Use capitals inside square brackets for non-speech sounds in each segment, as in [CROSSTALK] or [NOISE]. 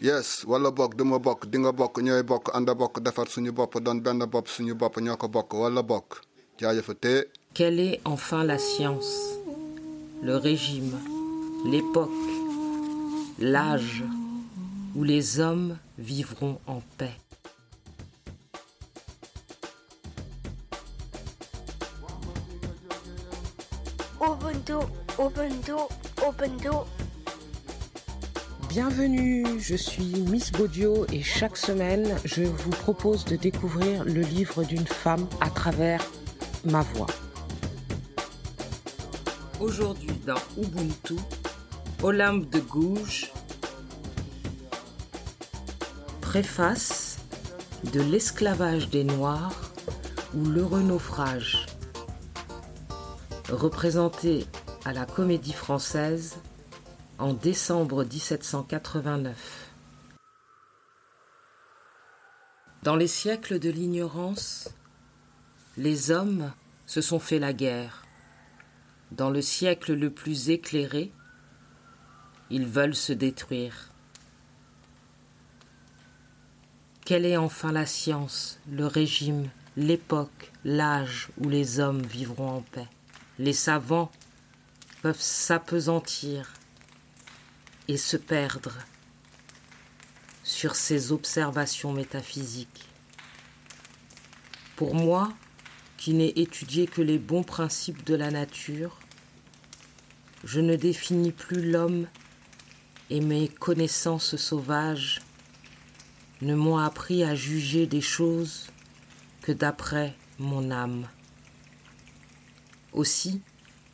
yes wala bokk duma bokk di nga bokk ñooy bokk ànd bokk defar suñu bopp doon benn bopp suñu bopp ñoo ko bokk wala bokk. Jaajëfatee Quelle est enfin la science, le régime, l'époque, l'âge où les hommes vivront en paix? Ubuntu, Ubuntu, Ubuntu. Bienvenue, je suis Miss Baudio et chaque semaine, je vous propose de découvrir le livre d'une femme à travers ma voix. Aujourd'hui dans Ubuntu, Olympe de Gouges, préface de l'esclavage des Noirs ou l'heureux naufrage, représenté à la Comédie Française en décembre 1789. Dans les siècles de l'ignorance, les hommes se sont fait la guerre. Dans le siècle le plus éclairé, ils veulent se détruire. Quelle est enfin la science, le régime, l'époque, l'âge où les hommes vivront en paix? Les savants peuvent s'apesantir se perdre sur ces observations métaphysiques. Pour moi, qui n'ai étudié que les bons principes de la nature, je ne définis plus l'homme et mes connaissances sauvages ne m'ont appris à juger des choses que d'après mon âme. Aussi,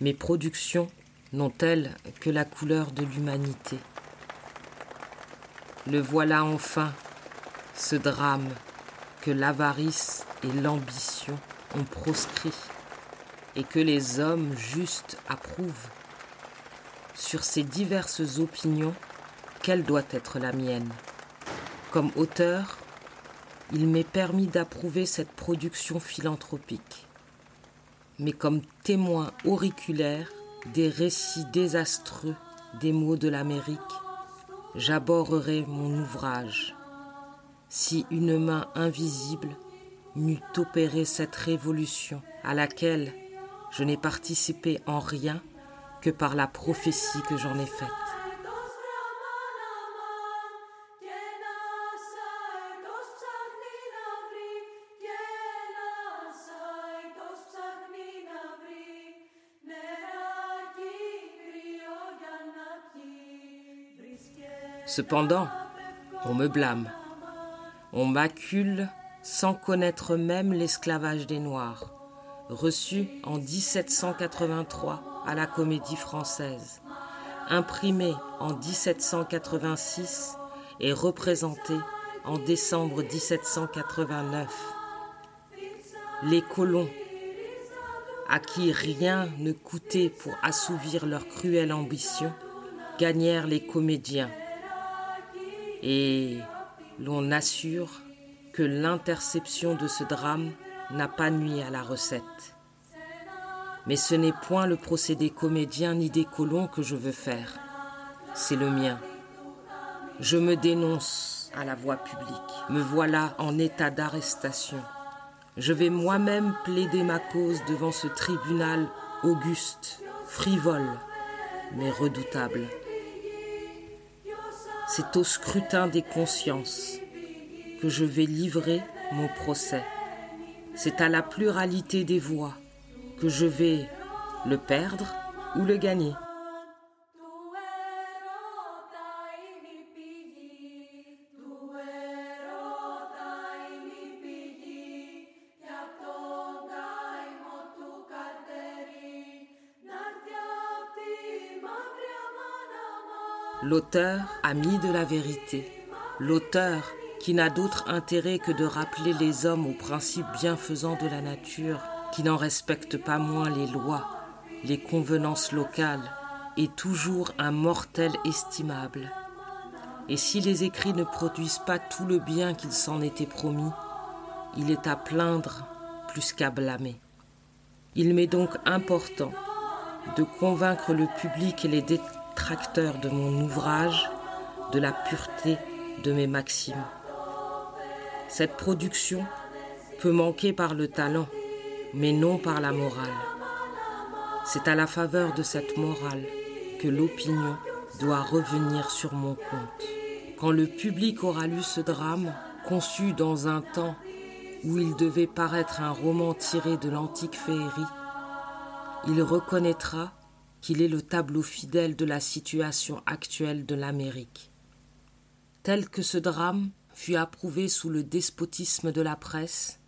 mes productions n'ont-elles que la couleur de l'humanité? Le voilà enfin, ce drame que l'avarice et l'ambition ont proscrit et que les hommes justes approuvent. Sur ces diverses opinions, quelle doit être la mienne? Comme auteur, il m'est permis d'approuver cette production philanthropique. Mais comme témoin auriculaire des récits désastreux des maux de l'Amérique, j'aborderai mon ouvrage. Si une main invisible m'eût opéré cette révolution à laquelle je n'ai participé en rien que par la prophétie que j'en ai faite. Cependant, on me blâme, on m'accule sans connaître même l'esclavage des Noirs, reçu en 1783 à la Comédie Française, imprimé en 1786 et représenté en décembre 1789. Les colons, à qui rien ne coûtait pour assouvir leur cruelle ambition, gagnèrent les comédiens et l'on assure que l'interception de ce drame n'a pas nui à la recette. Mais ce n'est point le procédé comédien ni des colons que je veux faire, c'est le mien. Je me dénonce à la voix publique, me voilà en état d'arrestation. Je vais moi-même plaider ma cause devant ce tribunal auguste, frivole, mais redoutable. C'est au scrutin des consciences que je vais livrer mon procès. C'est à la pluralité des voix que je vais le perdre ou le gagner. L'auteur, ami de la vérité, l'auteur qui n'a d'autre intérêt que de rappeler les hommes aux principes bienfaisants de la nature, qui n'en respecte pas moins les lois, les convenances locales, est toujours un mortel estimable. Et si les écrits ne produisent pas tout le bien qu'il s'en était promis, il est à plaindre plus qu'à blâmer. Il m'est donc important de convaincre le public et les détracteurs de mon ouvrage de la pureté de mes maximes. Cette production peut manquer par le talent, mais non par la morale. C'est à la faveur de cette morale que l'opinion doit revenir sur mon compte. Quand le public aura lu ce drame, conçu dans un temps où il devait paraître un roman tiré de l'antique féerie, il reconnaîtra qu'il est le tableau fidèle de la situation actuelle de l'Amérique. Tel que ce drame fut approuvé sous le despotisme de la presse,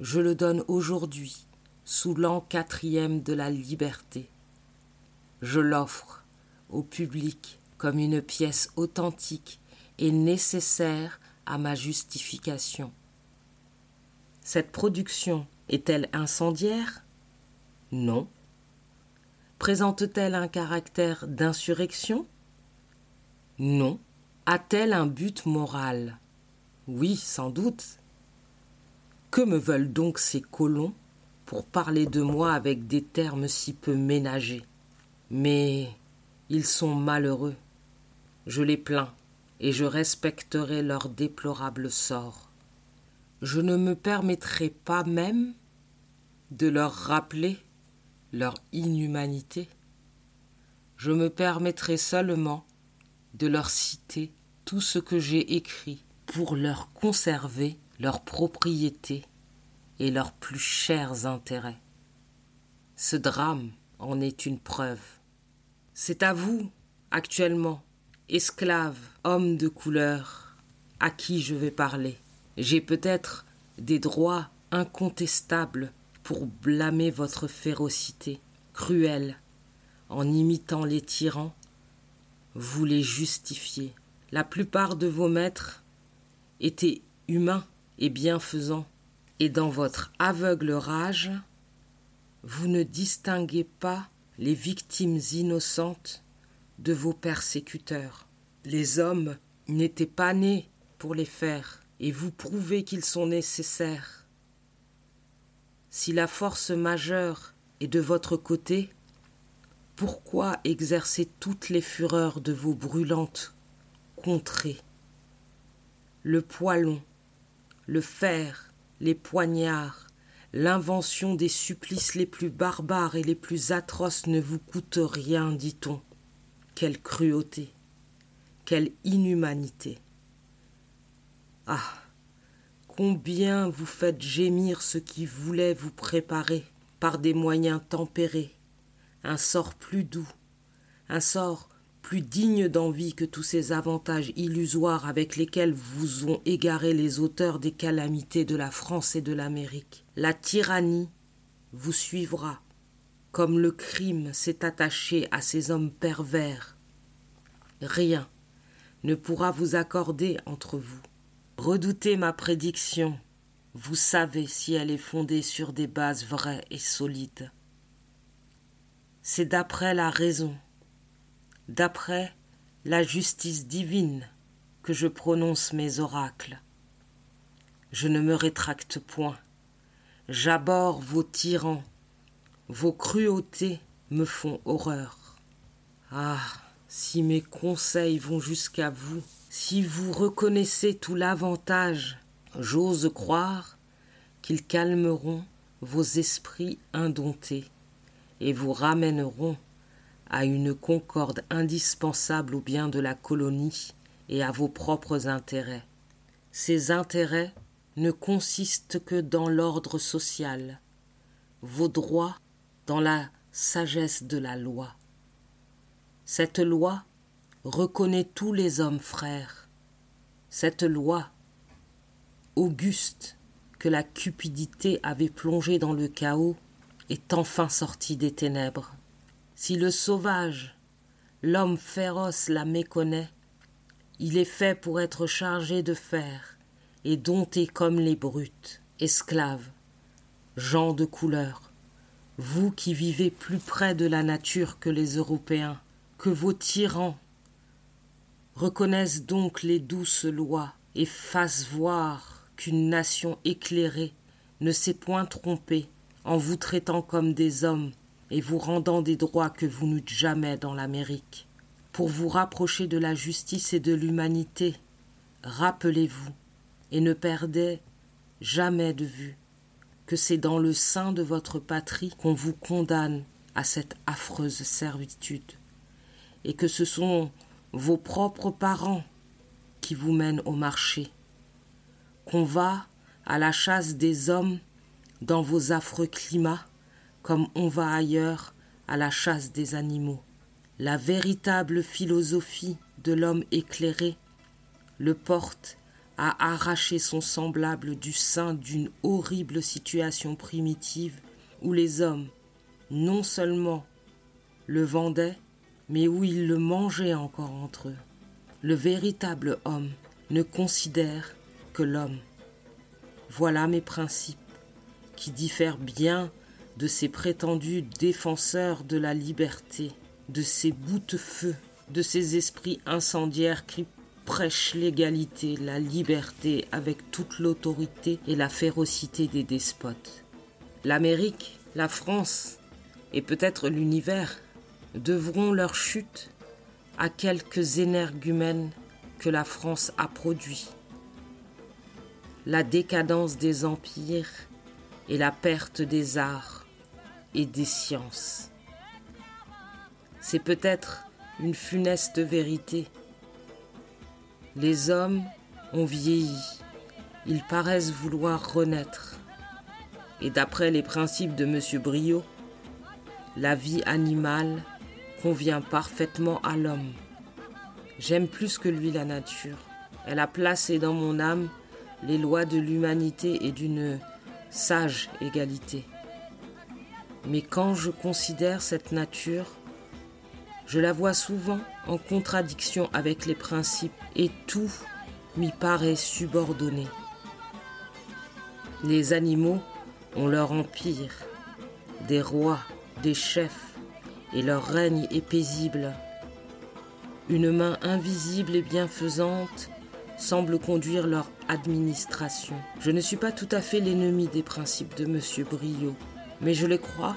je le donne aujourd'hui sous l'an quatrième de la liberté. Je l'offre au public comme une pièce authentique et nécessaire à ma justification. Cette production est-elle incendiaire? Non. Présente-t-elle un caractère d'insurrection? Non. A-t-elle un but moral? Oui, sans doute. Que me veulent donc ces colons pour parler de moi avec des termes si peu ménagés Mais ils sont malheureux. Je les plains et je respecterai leur déplorable sort. Je ne me permettrai pas même de leur rappeler leur inhumanité. Je me permettrai seulement de leur citer tout ce que j'ai écrit pour leur conserver leur propriété et leurs plus chers intérêts. Ce drame en est une preuve. C'est à vous, actuellement, esclaves, hommes de couleur, à qui je vais parler. J'ai peut-être des droits incontestables pour blâmer votre férocité cruelle en imitant les tyrans. Vous les justifiez. La plupart de vos maîtres étaient humains et bienfaisants, et dans votre aveugle rage, vous ne distinguez pas les victimes innocentes de vos persécuteurs. Les hommes n'étaient pas nés pour les faire, et vous prouvez qu'ils sont nécessaires. Si la force majeure est de votre côté, pourquoi exercer toutes les fureurs de vos brûlantes contrées? Le poilon, le fer, les poignards, l'invention des supplices les plus barbares et les plus atroces ne vous coûte rien, dit-on. Quelle cruauté, quelle inhumanité. Ah. Combien vous faites gémir ceux qui voulaient vous préparer, par des moyens tempérés, un sort plus doux, un sort plus digne d'envie que tous ces avantages illusoires avec lesquels vous ont égaré les auteurs des calamités de la France et de l'Amérique. La tyrannie vous suivra, comme le crime s'est attaché à ces hommes pervers. Rien ne pourra vous accorder entre vous. Redoutez ma prédiction, vous savez si elle est fondée sur des bases vraies et solides. C'est d'après la raison d'après la justice divine que je prononce mes oracles. Je ne me rétracte point. J'aborde vos tyrans. Vos cruautés me font horreur. Ah, si mes conseils vont jusqu'à vous, si vous reconnaissez tout l'avantage, j'ose croire qu'ils calmeront vos esprits indomptés et vous ramèneront à une concorde indispensable au bien de la colonie et à vos propres intérêts. Ces intérêts ne consistent que dans l'ordre social, vos droits dans la sagesse de la loi. Cette loi reconnaît tous les hommes frères. Cette loi, auguste, que la cupidité avait plongée dans le chaos, est enfin sortie des ténèbres. Si le sauvage, l'homme féroce la méconnaît, il est fait pour être chargé de fer et dompté comme les brutes, esclaves, gens de couleur, vous qui vivez plus près de la nature que les Européens, que vos tyrans reconnaissent donc les douces lois et fassent voir qu'une nation éclairée ne s'est point trompée en vous traitant comme des hommes et vous rendant des droits que vous n'eûtes jamais dans l'Amérique, pour vous rapprocher de la justice et de l'humanité, rappelez-vous et ne perdez jamais de vue que c'est dans le sein de votre patrie qu'on vous condamne à cette affreuse servitude, et que ce sont vos propres parents qui vous mènent au marché, qu'on va à la chasse des hommes dans vos affreux climats, comme on va ailleurs à la chasse des animaux. La véritable philosophie de l'homme éclairé le porte à arracher son semblable du sein d'une horrible situation primitive où les hommes non seulement le vendaient, mais où ils le mangeaient encore entre eux. Le véritable homme ne considère que l'homme. Voilà mes principes, qui diffèrent bien de ces prétendus défenseurs de la liberté, de ces boutefeux, de ces esprits incendiaires qui prêchent l'égalité, la liberté avec toute l'autorité et la férocité des despotes. L'Amérique, la France et peut-être l'univers devront leur chute à quelques énergumènes que la France a produits. La décadence des empires et la perte des arts et des sciences. C'est peut-être une funeste vérité. Les hommes ont vieilli, ils paraissent vouloir renaître. Et d'après les principes de M. Briot, la vie animale convient parfaitement à l'homme. J'aime plus que lui la nature. Elle a placé dans mon âme les lois de l'humanité et d'une sage égalité. Mais quand je considère cette nature, je la vois souvent en contradiction avec les principes et tout m'y paraît subordonné. Les animaux ont leur empire, des rois, des chefs, et leur règne est paisible. Une main invisible et bienfaisante semble conduire leur administration. Je ne suis pas tout à fait l'ennemi des principes de M. Briot, mais je les crois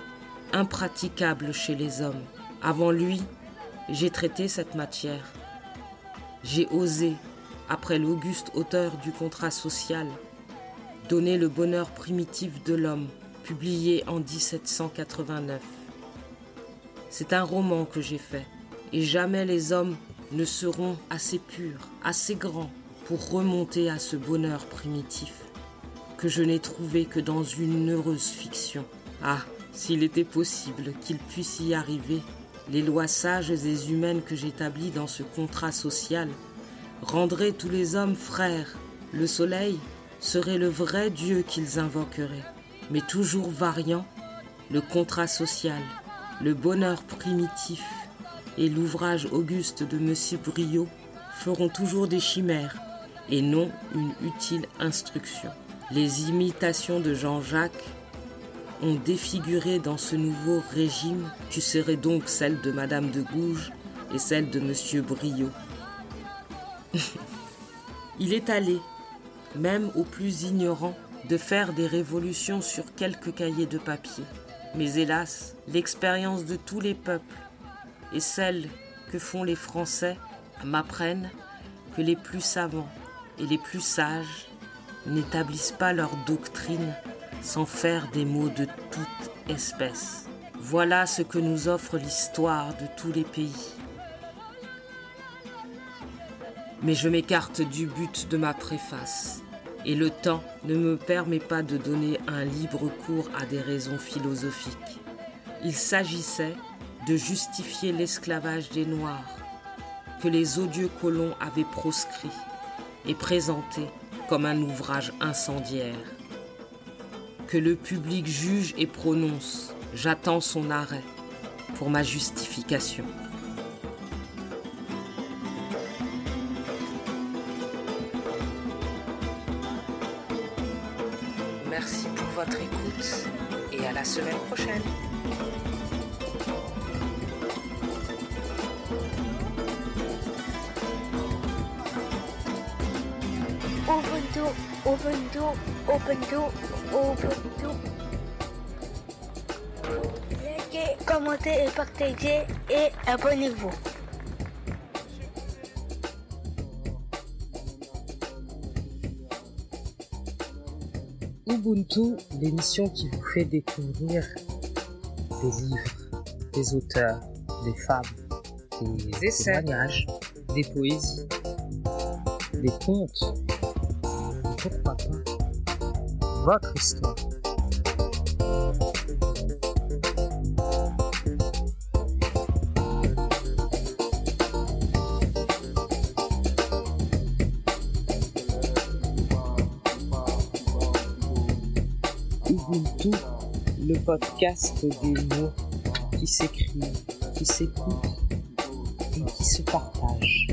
impraticables chez les hommes. Avant lui, j'ai traité cette matière. J'ai osé, après l'auguste auteur du contrat social, donner le bonheur primitif de l'homme, publié en 1789. C'est un roman que j'ai fait, et jamais les hommes ne seront assez purs, assez grands pour remonter à ce bonheur primitif que je n'ai trouvé que dans une heureuse fiction. Ah, s'il était possible qu'il puisse y arriver, les lois sages et humaines que j'établis dans ce contrat social rendraient tous les hommes frères. Le soleil serait le vrai Dieu qu'ils invoqueraient, mais toujours variant, le contrat social, le bonheur primitif et l'ouvrage auguste de M. Briot feront toujours des chimères et non une utile instruction. Les imitations de Jean-Jacques ont défiguré dans ce nouveau régime, tu serais donc celle de Madame de Gouges et celle de Monsieur Briot. [LAUGHS] Il est allé, même aux plus ignorants, de faire des révolutions sur quelques cahiers de papier. Mais hélas, l'expérience de tous les peuples et celle que font les Français m'apprennent que les plus savants et les plus sages n'établissent pas leur doctrine sans faire des mots de toute espèce. Voilà ce que nous offre l'histoire de tous les pays. Mais je m'écarte du but de ma préface, et le temps ne me permet pas de donner un libre cours à des raisons philosophiques. Il s'agissait de justifier l'esclavage des Noirs, que les odieux colons avaient proscrit et présenté comme un ouvrage incendiaire que le public juge et prononce. J'attends son arrêt pour ma justification. Et à la semaine prochaine. Ubuntu, Ubuntu, Ubuntu, Ubuntu. Likez, commentez et partagez et abonnez-vous. Ubuntu, l'émission qui vous fait découvrir des livres, des auteurs, des femmes, des essais, témoignages, des poésies, des contes, et pourquoi pas? Votre histoire. Podcast des mots qui s'écrivent, qui s'écoutent et qui se partagent.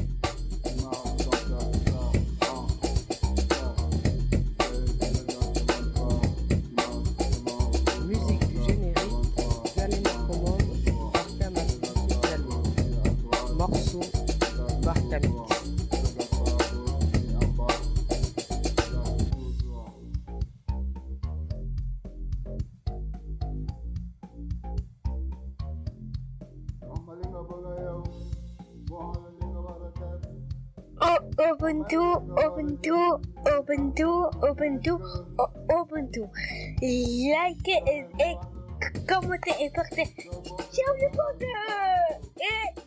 Morceau, Barkamix. Ubuntu, Ubuntu, Ubuntu, Ubuntu, O- Ubuntu. Like et, et commentez et partagez. Ciao le monde Et